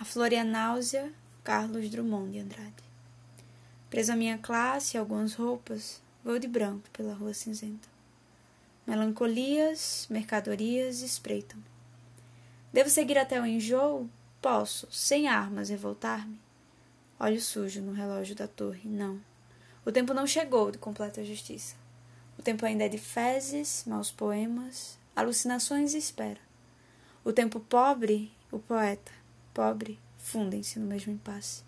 A flor e a náusea, Carlos Drummond de Andrade. Preso à minha classe e algumas roupas, vou de branco pela rua cinzenta. Melancolias, mercadorias espreitam. Devo seguir até o enjoo? Posso, sem armas, revoltar-me? Olho sujo no relógio da torre. Não. O tempo não chegou de completa justiça. O tempo ainda é de fezes, maus poemas, alucinações e espera. O tempo pobre, o poeta, pobre, fundem-se no mesmo impasse.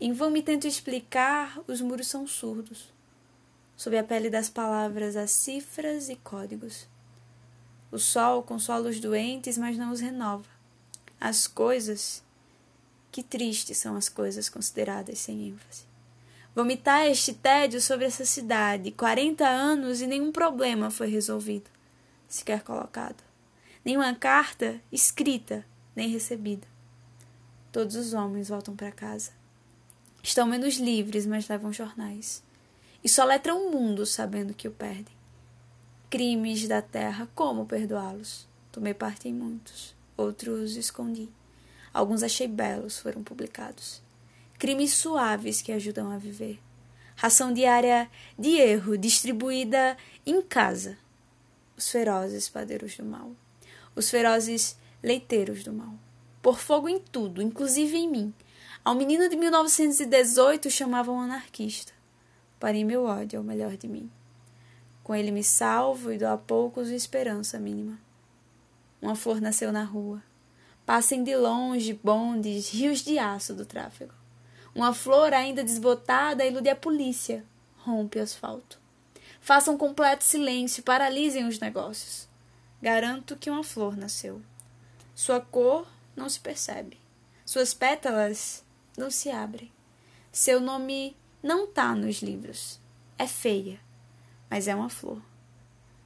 Em vão me tento explicar, os muros são surdos. Sob a pele das palavras há cifras e códigos. O sol consola os doentes, mas não os renova. As coisas. Que tristes são as coisas consideradas sem ênfase. Vomitar este tédio sobre essa cidade, quarenta anos e nenhum problema foi resolvido, sequer colocado. Nenhuma carta escrita, nem recebida. Todos os homens voltam para casa. Estão menos livres, mas levam jornais. E soletram o mundo sabendo que o perdem. Crimes da terra, como perdoá-los? Tomei parte em muitos, outros escondi. Alguns achei belos, foram publicados. Crimes suaves que ajudam a viver. Ração diária de erro distribuída em casa. Os ferozes padeiros do mal. Os ferozes leiteiros do mal por fogo em tudo, inclusive em mim. Ao menino de 1918 chamavam anarquista. Parei meu ódio ao melhor de mim. Com ele me salvo e dou a poucos esperança mínima. Uma flor nasceu na rua. Passem de longe bondes, rios de aço do tráfego. Uma flor ainda desbotada ilude a polícia, rompe o asfalto. Façam completo silêncio, paralisem os negócios. Garanto que uma flor nasceu. Sua cor não se percebe. Suas pétalas não se abrem. Seu nome não tá nos livros. É feia, mas é uma flor.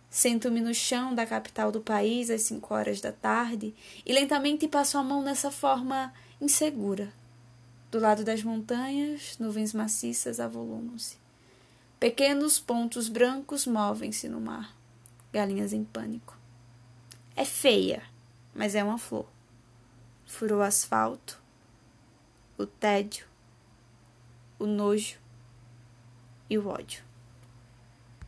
Sento-me no chão da capital do país às cinco horas da tarde e lentamente passo a mão nessa forma insegura. Do lado das montanhas, nuvens maciças avolumam-se. Pequenos pontos brancos movem-se no mar. Galinhas em pânico. É feia, mas é uma flor furou o asfalto, o tédio, o nojo e o ódio.